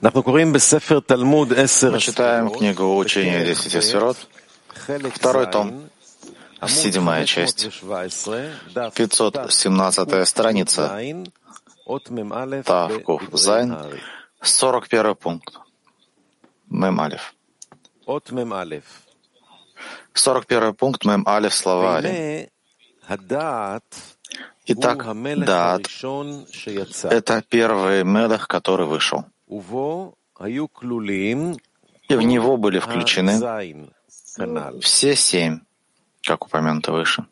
Мы читаем книгу «Учение десяти сферот», второй том, седьмая часть, 517 страница, Тавкув Зайн, 41 пункт, Мем Алиф. 41 пункт. Мем Алиф словари. Итак, Дат — это первый Мелех, который вышел. И в него были включены все семь, как упомянуто выше.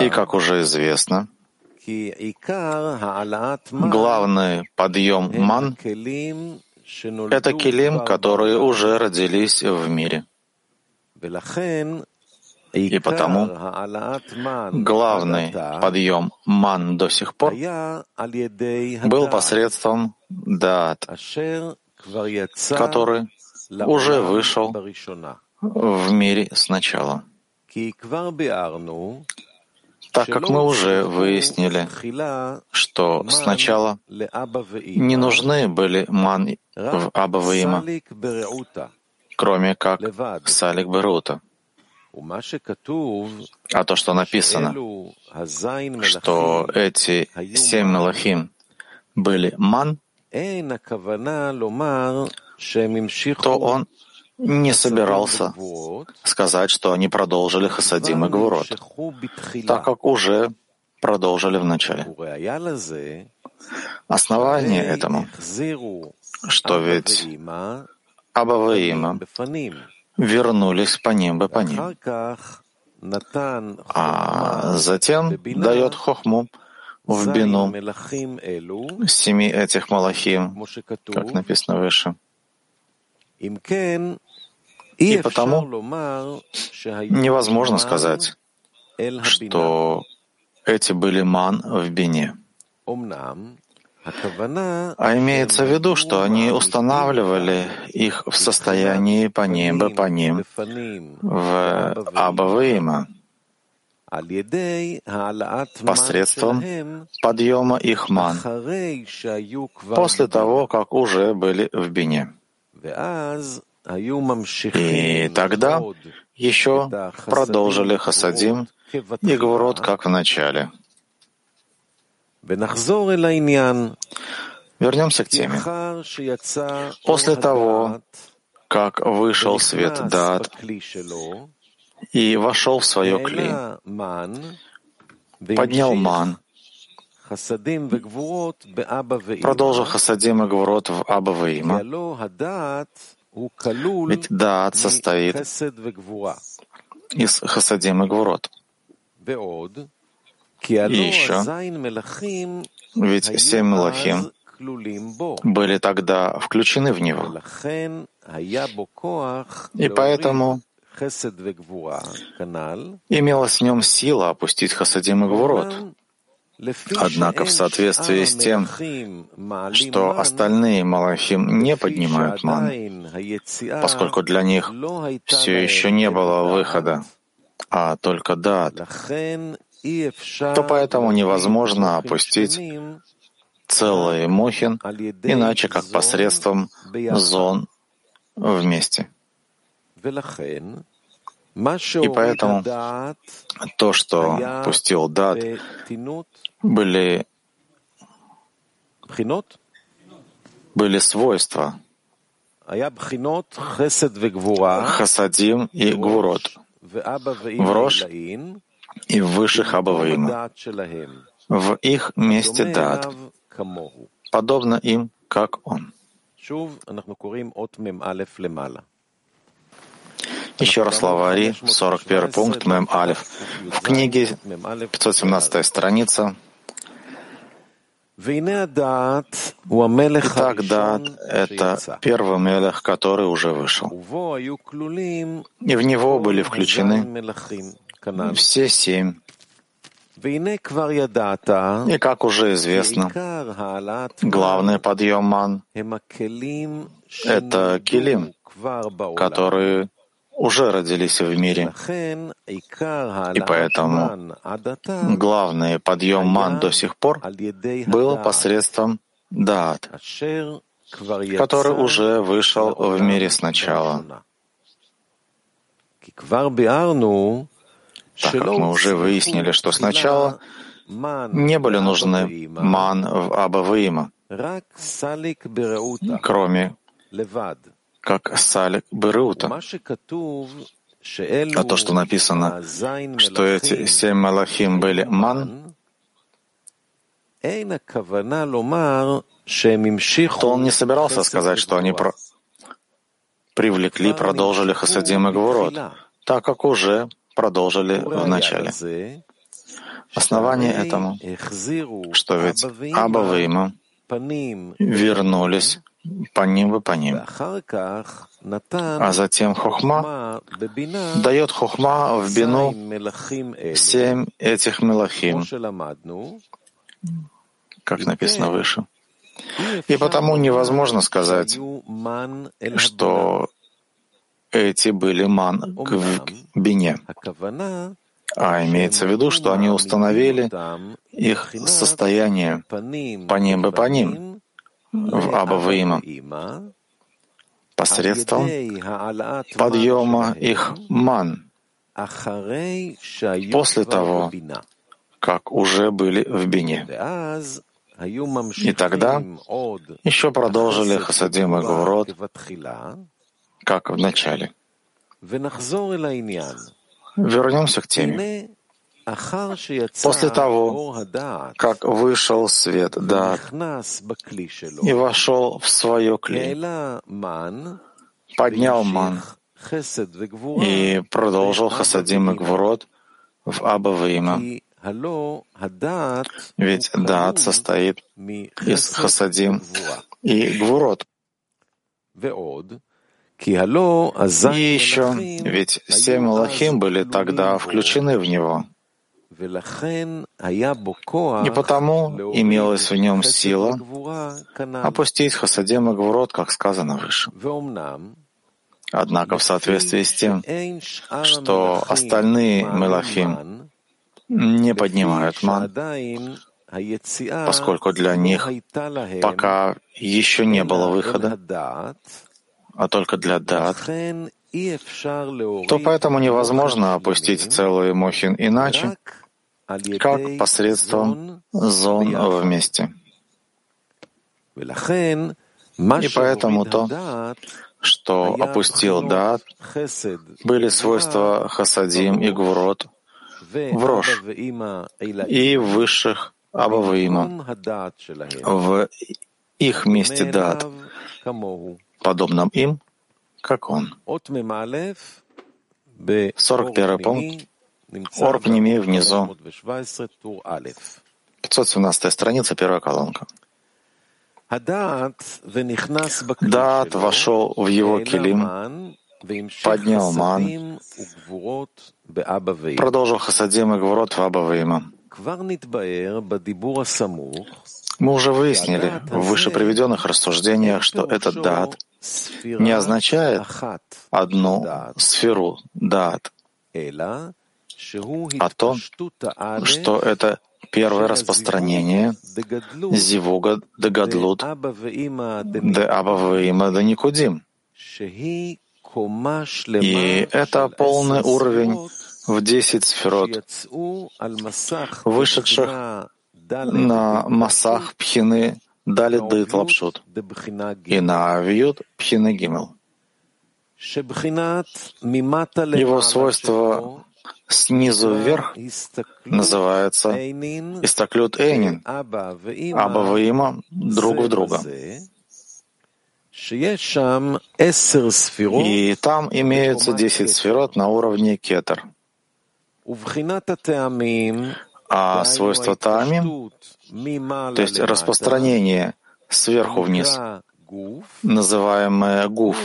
И, как уже известно, главный подъем ман — это килим, которые уже родились в мире. И потому главный подъем ман до сих пор был посредством дат, который уже вышел в мире сначала. Так как мы уже выяснили, что сначала не нужны были ман в Абаваима, кроме как Салик Берута. А то, что написано, что эти семь Малахим были ман, то он не собирался сказать, что они продолжили Хасадим и Гвурот, так как уже продолжили в начале. Основание этому, что ведь Абаваима вернулись по ним бы по ним. А затем дает хохму в бину семи этих малахим, как написано выше. И потому невозможно сказать, что эти были ман в бине. А имеется в виду, что они устанавливали их в состоянии по ним, по ним, в Абаваима, посредством подъема их ман, после того, как уже были в Бине. И тогда еще продолжили Хасадим и Гвурот, как в начале. Вернемся к теме. После того, как вышел свет Дат и вошел в свое кли, поднял ман, продолжил Хасадим и Гвурот в Абаваима, ведь Дат состоит из Хасадим и Гвурот. И еще, ведь семь Мелахим были тогда включены в него. И поэтому имелась в нем сила опустить Хасадим и Гвурот. Однако в соответствии с тем, что остальные Малахим не поднимают ман, поскольку для них все еще не было выхода, а только дат, то поэтому невозможно опустить целый мухин, иначе как посредством зон вместе. И поэтому то, что пустил Дат, были, были свойства Хасадим и Гвурот. В Рош и в высших Абаваима, в их месте Дат, подобно им, как он. Еще раз словари, 41 пункт, Мем Алиф. В книге 517 страница. Итак, Дат — это первый Мелех, который уже вышел. И в него были включены все семь. И, как уже известно, главный подъем ман — это килим, которые уже родились в мире. И поэтому главный подъем ман до сих пор был посредством Дат, который уже вышел в мире сначала. Так как мы уже выяснили, что сначала не были нужны ман в Абаваима, кроме как салик Берута. А то, что написано, что эти семь малахим были ман, то он не собирался сказать, что они про... привлекли, продолжили Хасадим и Гвурот, так как уже продолжили в начале. Основание этому, что ведь Аба Вейма вернулись по ним и по ним. А затем Хохма дает Хохма в Бину семь этих Мелахим, как написано выше. И потому невозможно сказать, что эти были ман в бине. А имеется в виду, что они установили их состояние по ним и по ним в Абаваима посредством подъема их ман после того, как уже были в Бине. И тогда еще продолжили Хасадим и Гурот, как в начале. Вернемся к теме. После того, как вышел свет да, и вошел в свое клей, поднял ман и продолжил хасадим и гвурот в Абаваима. Ведь дат состоит из хасадим и гвурот. И еще, ведь семь Малахим были тогда включены в него. И потому имелась в нем сила. Опустить Хасадим и Гвурот, как сказано выше. Однако в соответствии с тем, что остальные Мелахим не поднимают ман, поскольку для них пока еще не было выхода, а только для дат, то поэтому невозможно опустить целый мохин иначе, как посредством зон вместе. И поэтому то, что опустил дат, были свойства хасадим и гвурот в рож и высших абаваима, в их месте дат, подобном им, как он. 41 пункт. Орпними внизу. 517 страница, первая колонка. Дат вошел в его килим, поднял ман, продолжил хасадим и гворот в Абаваима. Мы уже выяснили в выше приведенных рассуждениях, что этот дат не означает одну сферу дат, а то, что это первое распространение зивуга де гадлут де абаваима де никудим. И это полный уровень в десять сферот, вышедших на массах пхины дали дыт лапшут и на авиют пхины гимел. Его свойство снизу вверх называется истаклют эйнин, аба ваима друг в друга. И там имеются десять сферот на уровне кетер. А свойство таамим, то есть распространение сверху вниз, называемое гуф,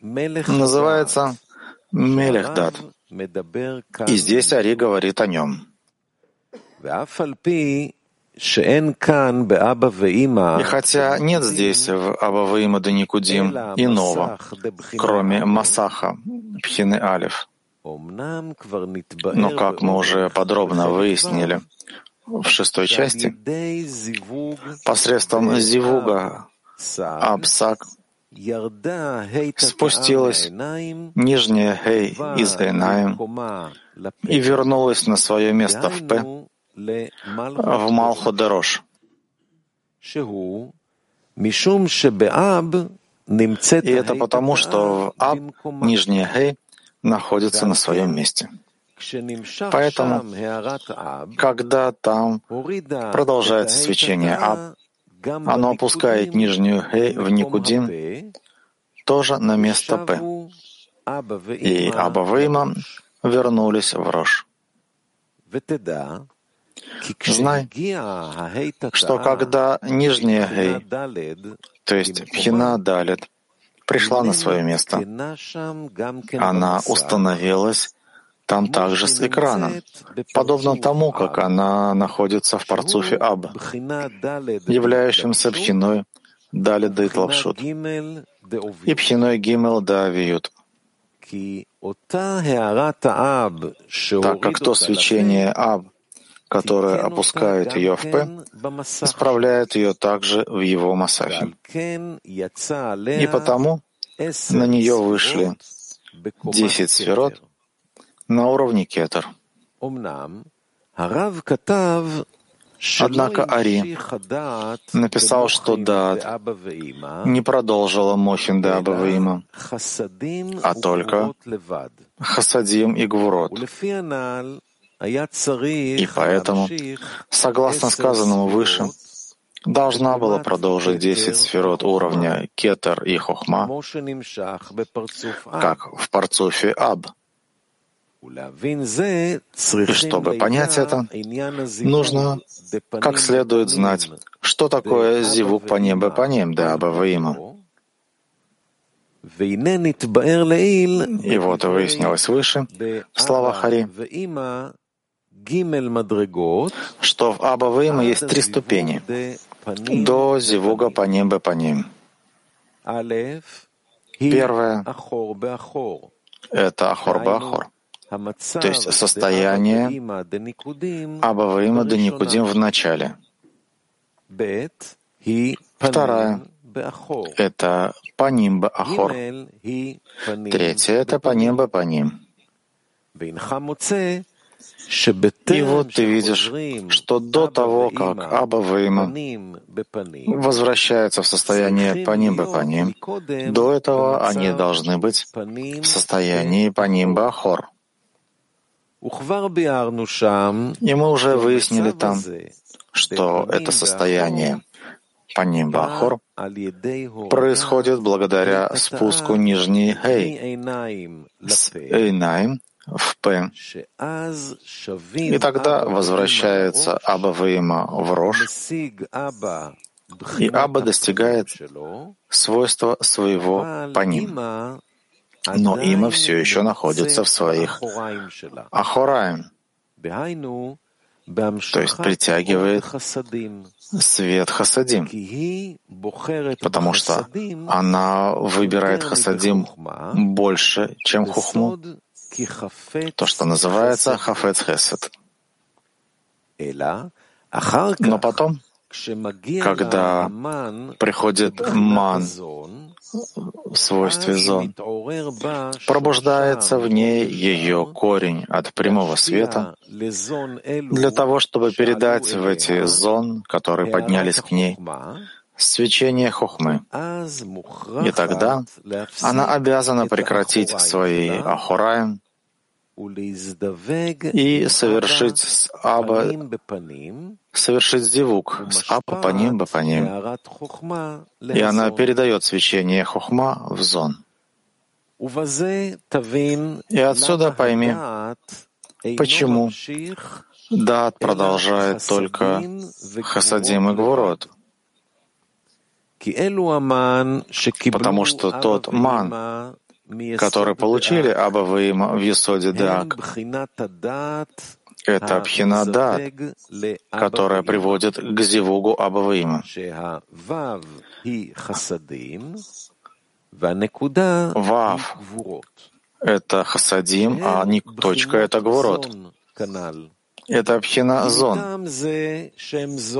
называется Мелехдат. И здесь Ари говорит о нем. И хотя нет здесь в Абаваима Даникудим иного, кроме Масаха, Пхины Алиф, но, как мы уже подробно выяснили, в шестой части, посредством зивуга Абсак спустилась нижняя Хей из Эйнаем и вернулась на свое место в П, в Малхудерош. И это потому, что в Аб нижняя Хей находится на своем месте. Поэтому, когда там продолжается свечение Аб, оно опускает нижнюю Хей в Никудим, тоже на место П. И Аба Вейма вернулись в Рош. Знай, что когда нижняя Гей, то есть Пхина Далит, пришла на свое место, она установилась там также с экраном, подобно тому, как она находится в парцуфе Аб, являющемся пхиной Дали Дейт Лапшут и пхиной Гимел Давиют. Так как то свечение Аб, которое опускает ее в П, исправляет ее также в его Масахе. И потому на нее вышли десять сферот — на уровне кетер. Однако Ари написал, что Дад не продолжила Мохин де Абаваима, а только Хасадим и Гвурот. И поэтому, согласно сказанному выше, должна была продолжить десять сферот уровня Кетер и Хохма, как в парцуфе Аб — и чтобы понять это, нужно как следует знать, что такое зивук по небу по ним, да Абаваима. И вот выяснилось выше, в словах Хари, что в Абаваима есть три ступени. до зивуга по небу по ним. Первое — это Ахор-Бахор то есть состояние Абаваима до Никудим в начале. Вторая — это Панимба Ахор. Третья — это Панимба Паним. И вот ты видишь, что до того, как Аба Вейма возвращается в состояние Паним, до этого они должны быть в состоянии Панимба Ахор. И мы уже выяснили там, что это состояние Паним Бахор происходит благодаря спуску нижней Хей с Эйнаим в П. И тогда возвращается Аба Вейма в Рош, и Аба достигает свойства своего Паним но има все еще находится в своих ахораем, то есть притягивает свет хасадим, потому что она выбирает хасадим больше, чем хухму, то, что называется хафец хесед. Но потом, когда приходит ман в свойстве зон, пробуждается в ней ее корень от прямого света для того, чтобы передать в эти зон, которые поднялись к ней, свечение хохмы. И тогда она обязана прекратить свои ахураем и совершить с Аба, совершить зивук с Аба по ним, по ним. И она передает свечение Хохма в зон. И отсюда пойми, почему Дат продолжает только Хасадим и Гвурот. Потому что тот ман, которые получили Абаваим в Есоде Даг, это Пхинадат, которая приводит к Зивугу Абаваима. Вав — это Хасадим, а точка — это Гворот. Это пхина зон,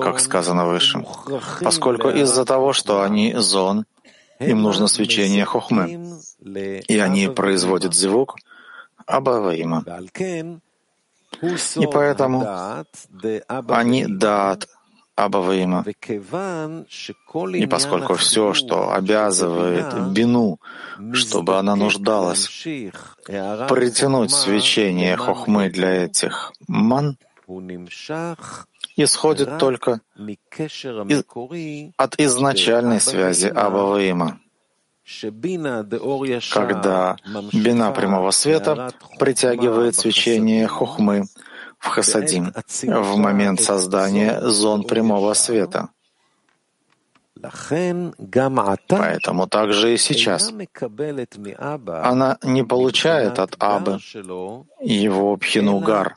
как сказано выше, поскольку из-за того, что они зон, им нужно свечение хохмы, и они производят звук Абаваима. И поэтому они дат Абаваима. И поскольку все, что обязывает Бину, чтобы она нуждалась, притянуть свечение хохмы для этих ман, исходит только из, от изначальной связи Абаваима когда бина прямого света притягивает свечение хухмы в хасадим в момент создания зон прямого света. Поэтому также и сейчас она не получает от Абы его пхину гар,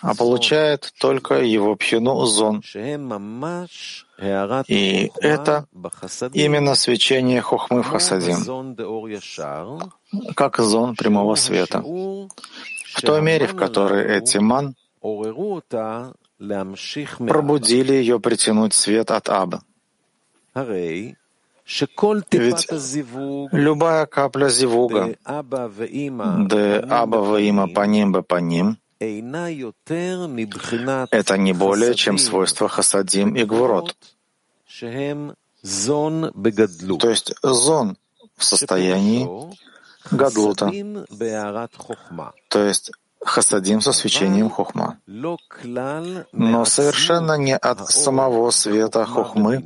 а получает только его пхину зон. И это именно свечение хохмы в хасадим, как зон прямого света, в той мере, в которой эти ман пробудили ее притянуть свет от Абы. Ведь любая капля зивуга, де аба ваима паним бы паним, это не более чем свойство хасадим и гвурот. То есть зон в состоянии гадлута, то есть хасадим со свечением хохма, но совершенно не от самого света хохмы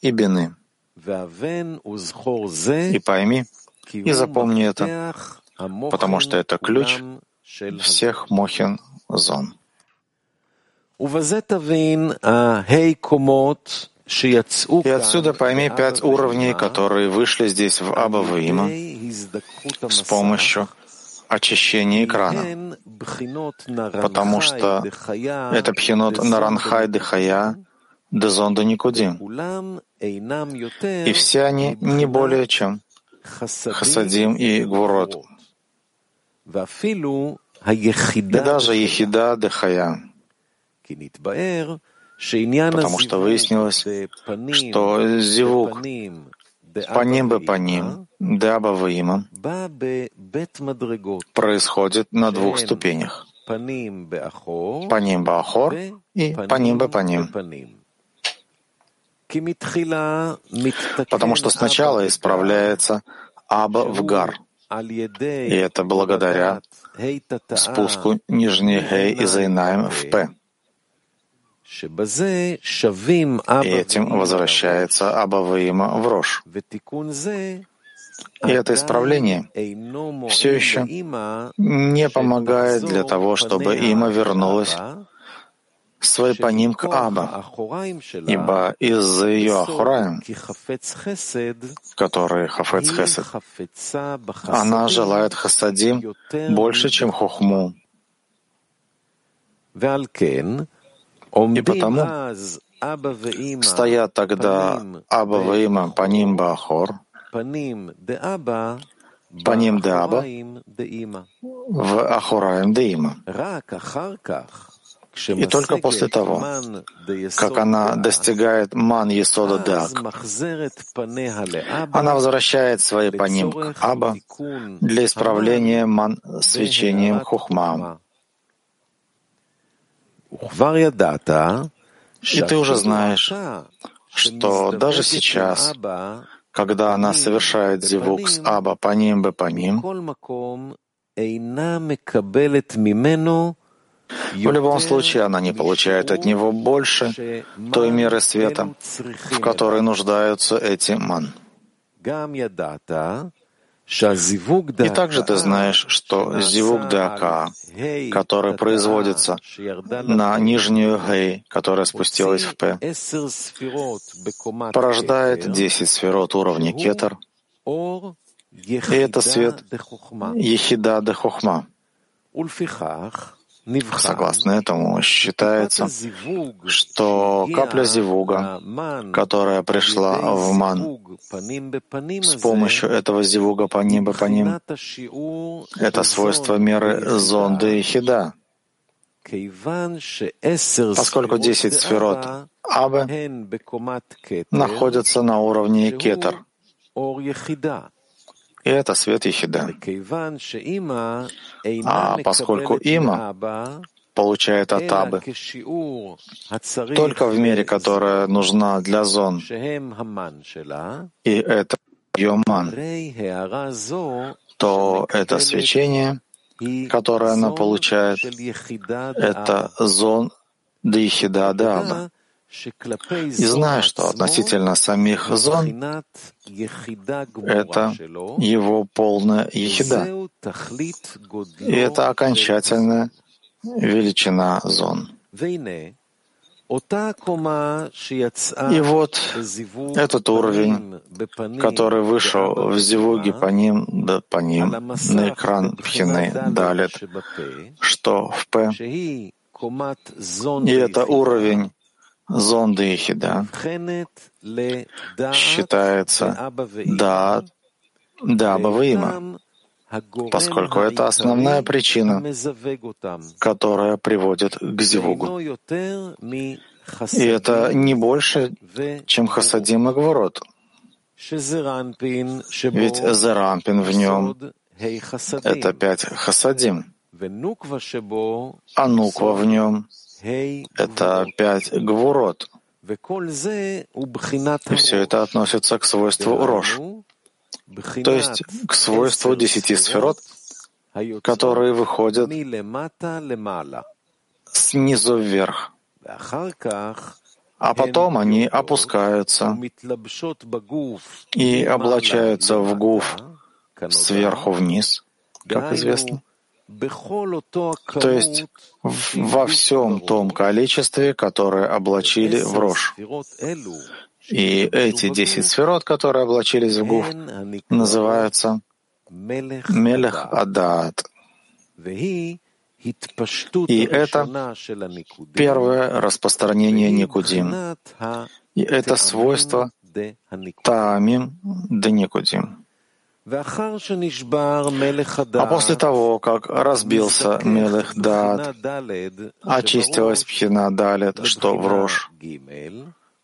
и бины. И пойми, и запомни это, потому что это ключ всех мохин зон. И отсюда пойми пять уровней, которые вышли здесь в Аба Ваима с помощью очищения экрана, потому что это пхинот Наранхай Дыхая, Дезонда Никудим. И все они не более чем Хасадим и Гвурот. И даже Ехида Дехая. Потому что выяснилось, что зивук паним бы паним, даба ваима, происходит на двух ступенях. Паним баахор и паним бы паним. Потому что сначала исправляется Аба в Гар, и это благодаря спуску нижней Гей и Зайнаем в П. И этим возвращается Абаваима в Рош. И это исправление все еще не помогает для того, чтобы има вернулась свой паним к Аба, ибо из-за ее Ахураем, который Хафец Хесед, она желает Хасадим больше, чем Хохму. И потому стоят тогда Аба Ваима Паним Бахор, Паним де Аба в Ахураем де Има. И только после того, как она достигает ман Есода Дак, она возвращает свои паним к Аба для исправления ман свечением Хухма. И ты уже знаешь, что даже сейчас, когда она совершает зивук с Аба паним бы паним, в любом случае, она не получает от него больше той меры света, в которой нуждаются эти ман. И также ты знаешь, что зивук дака, который производится на нижнюю гей, которая спустилась в п, порождает 10 сферот уровня кетер, и это свет ехида де хохма. Согласно этому, считается, что капля зивуга, которая пришла в ман с помощью этого зивуга по небо по ним, это свойство меры зонды и хида. поскольку десять сферот Абы находятся на уровне Кетер, и это свет Ехида. А поскольку Има получает от Абы. Только в мере, которая нужна для зон, и это ее ман, то это свечение, которое она получает, это зон Дихида Адаба. И зная, что относительно самих зон это его полная ехида. И это окончательная величина зон. И вот этот уровень, который вышел в зивуге по ним, да, по ним на экран Пхины Далит, что в П, и это уровень зонды Ехида, считается да, да, Баваима, поскольку это основная причина, которая приводит к зивугу. И это не больше, чем хасадим и гворот. Ведь зарампин в нем — это пять хасадим, а нуква в нем — это пять гворот. И все это относится к свойству рож то есть к свойству десяти сферот, которые выходят снизу вверх. А потом они опускаются. И облачаются в гуф сверху вниз, как известно. То есть во всем том количестве, которое облачили в рожь. И эти десять сферот, которые облачились в гуф, называются Мелех Адат. И это первое распространение Никудим. И это свойство Таамим да Никудим. А после того, как разбился Мелех Дат, очистилась Пхина Далет, что в рожь,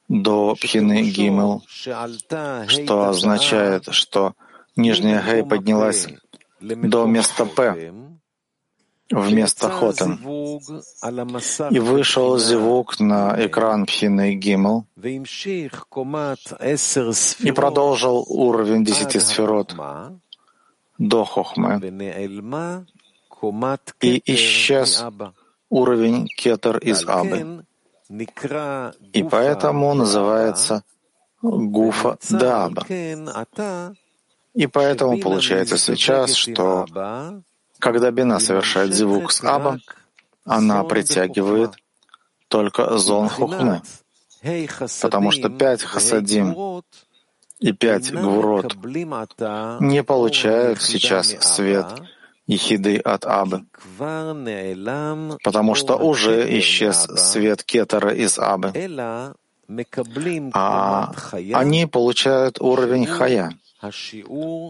до пхины гимел, что означает, что нижняя гей поднялась до места п, вместо хотем. И вышел зевук на экран пхины гимел и продолжил уровень десяти сферот. До хохмы. И исчез уровень кетер из Абы. И поэтому называется Гуфа Даба. И поэтому получается сейчас, что когда Бина совершает звук с Аба, она притягивает только зон Хухмы, потому что пять хасадим и пять гвурот не получают сейчас свет ехиды от Абы, потому что уже исчез свет кетера из Абы, а они получают уровень хая,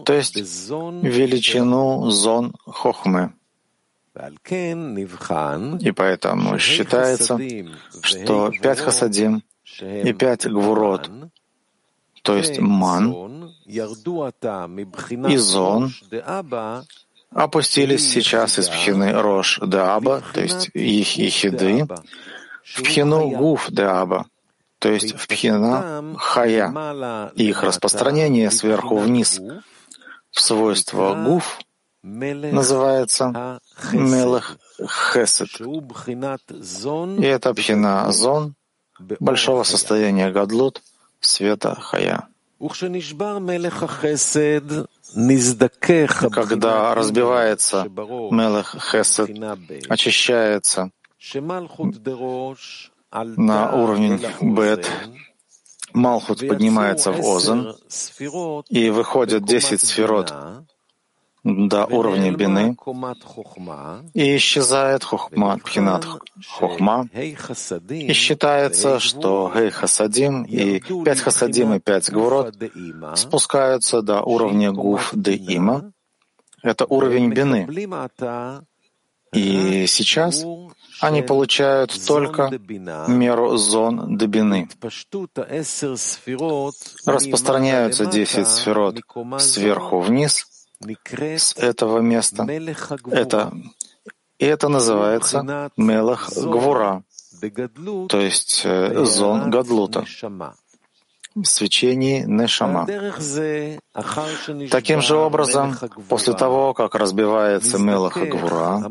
то есть величину зон хохмы. И поэтому считается, что пять хасадим и пять гвурот, то есть ман и зон, опустились сейчас из пхины Рош Деаба, то есть их Ехиды, в пхину Гуф Деаба, то есть в пхина Хая. Их распространение сверху вниз в свойство Гуф называется Мелех Хесед. И это пхина Зон большого состояния Гадлут света Хая. Когда разбивается Мелех Хесед, очищается на уровень Бет, Малхут поднимается в Озен, и выходят десять сферот до уровня бины, и исчезает хухма, пхинат хухма, и считается, что гей хасадим и пять хасадим и пять гвурот спускаются до уровня гуф де има. Это уровень бины. И сейчас они получают только меру зон Дебины. Распространяются десять сферот сверху вниз с этого места. Это, и это называется Мелах Гвура, то есть э, зон Гадлута в свечении Нешама. Таким же образом, после того, как разбивается Мелах Гвура,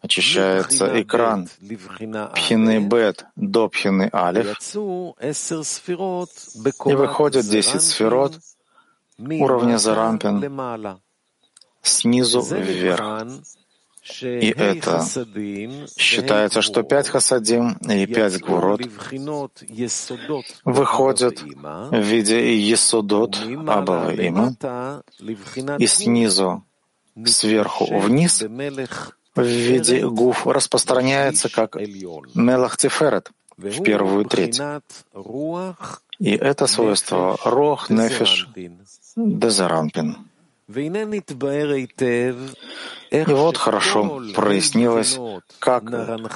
очищается экран Пхины Бет до Пхины Алиф, и выходят 10 сферот уровня Зарампин снизу вверх. И это считается, что пять хасадим и пять гвурот выходят в виде есудот Абава Има, и снизу сверху вниз в виде гуф распространяется как Мелах Тиферет в первую треть. И это свойство Рох, Нефиш, Дезарампин. И вот хорошо прояснилось, как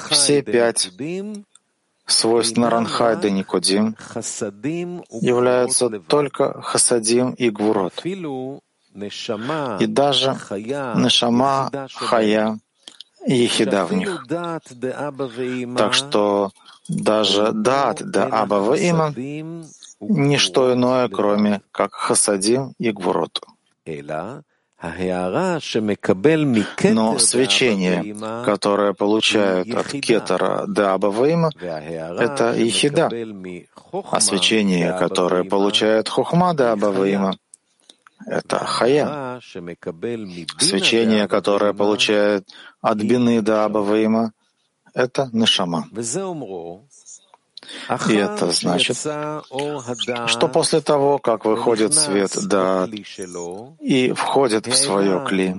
все пять свойств Наранхайда Никодим являются только Хасадим и Гвурот. И даже Нешама, Хая и Ехида в них. Так что даже Дат да Аба Има — ничто иное, кроме как Хасадим и Гвурот. Но свечение, которое получают от кетера до Абавейма, это ехида, а свечение, которое получает хухма до Абавейма, это хая. Свечение, которое получает от бины до Абавейма, это нишама. И это значит, что после того, как выходит свет да и входит в свое кли,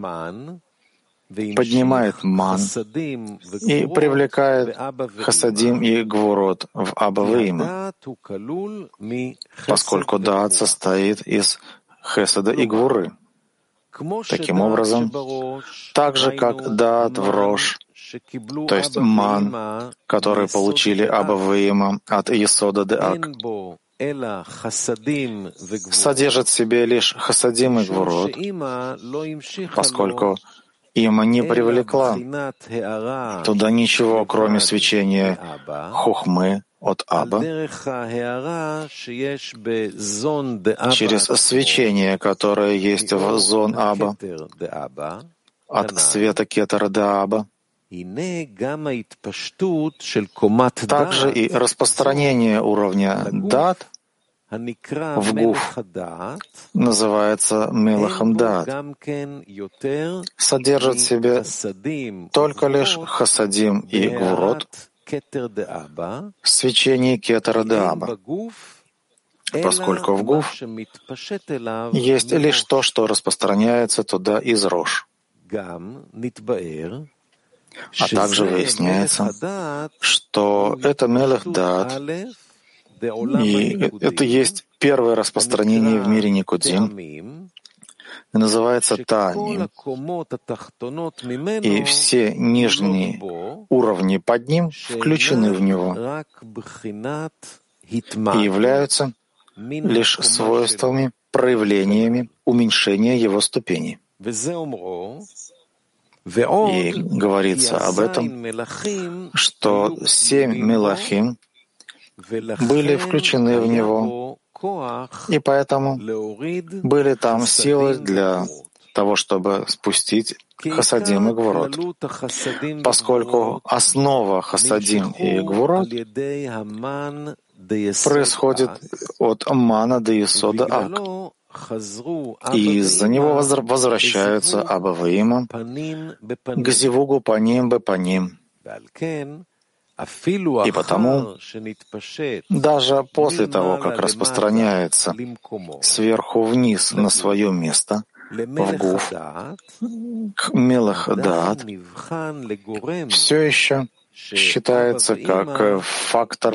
поднимает ман и привлекает хасадим и гвурот в Абаваима, поскольку даат состоит из хесада и гвуры. Таким образом, так же, как даат в Рош то есть ман, который получили Абаваима от Есода де Ак, содержит в себе лишь хасадим и гвурот, поскольку Има не привлекла туда ничего, кроме свечения хухмы от Аба, через свечение, которое есть в зон Аба, от света Кетера до Аба, также и распространение уровня дат в гуф называется мелахам дат, содержит в себе только лишь хасадим и гурот, свечение кетера даба, поскольку в гуф есть лишь то, что распространяется туда из рож. А также выясняется, что это Мелех Дат, и это есть первое распространение в мире Никудим, и называется Таним. И все нижние уровни под ним включены в него и являются лишь свойствами, проявлениями уменьшения его ступеней. И говорится об этом, что семь мелахим были включены в него, и поэтому были там силы для того, чтобы спустить Хасадим и Гвурот, поскольку основа Хасадим и Гвурот происходит от Мана до Исода Ак и из-за него возвращаются Абаваима к Зивугу по ним бы по ним. И потому, даже после того, как распространяется сверху вниз на свое место, в Гуф, к Мелах Даат, все еще считается как э, фактор,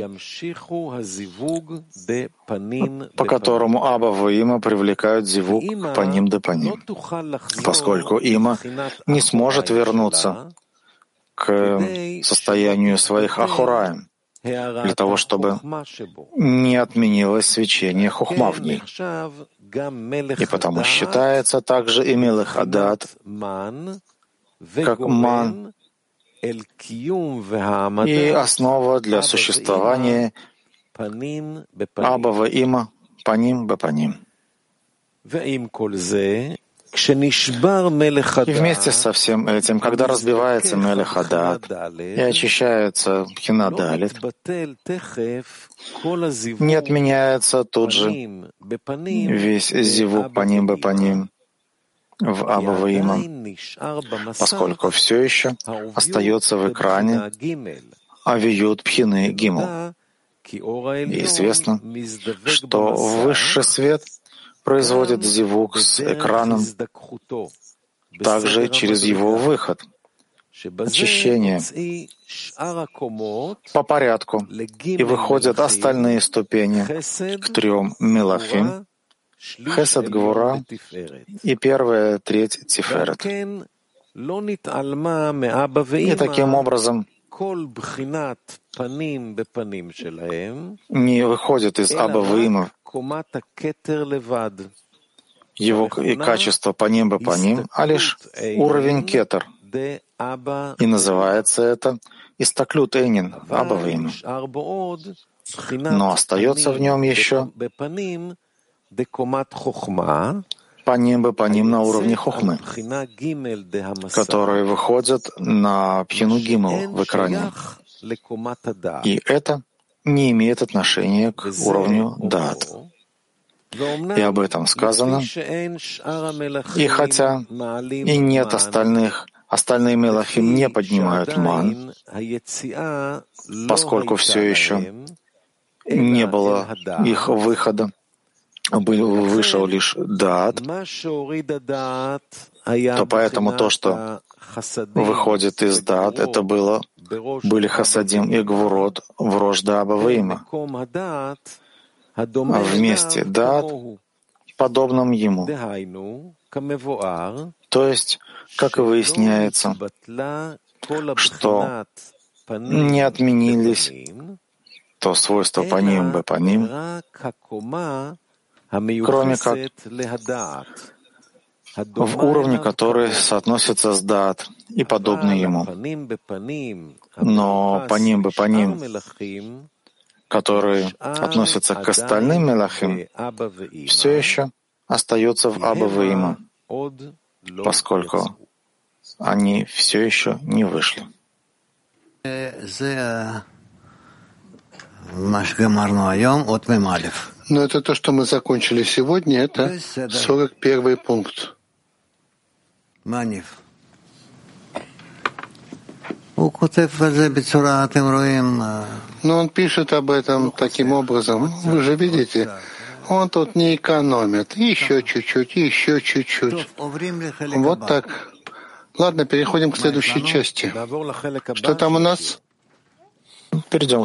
по которому Аба и Има привлекают зивук по ним да по ним, поскольку Има не сможет вернуться к состоянию своих ахураем, для того, чтобы не отменилось свечение хухма в ней. И потому считается также и Мелых Адат, как ман и основа для существования Абава Има, Паним Бапаним. И вместе со всем этим, когда разбивается Мелехадат и очищается Пхинадалит, не отменяется тут же весь зивук по ним бы по ним в Абаваима, поскольку все еще остается в экране авиют Пхины Гимл. И известно, что высший свет — производит зивук с экраном, также через его выход, очищение по порядку, и выходят остальные ступени к трем мелахим, Хесед Гвура и первая треть Тиферет. И таким образом не выходит из Абаваима его и качество по ним бы по ним, а лишь уровень кетер. И называется это Истаклют Эйнин, Абаваим. Но остается в нем еще по ним бы по ним на уровне хохмы, которые выходят на пхину гимл в экране. И это не имеет отношения к уровню дат. И об этом сказано. И хотя и нет остальных, остальные мелахим не поднимают ман, поскольку все еще не было их выхода, вышел лишь дат, то поэтому то, что выходит из дат, это было, были хасадим и гвурот в рожда Абаваима. А вместе дат, подобном ему. То есть, как и выясняется, что не отменились то свойство по ним бы по ним, кроме как в уровне, который соотносится с дат и подобный ему. Но по ним бы по ним, которые относятся к остальным мелахим, все еще остается в Абаваима, поскольку они все еще не вышли. Но это то, что мы закончили сегодня, это 41 пункт. Манив. Но он пишет об этом таким образом. Вы же видите, он тут не экономит. Еще чуть-чуть, еще чуть-чуть. Вот так. Ладно, переходим к следующей части. Что там у нас? Перейдем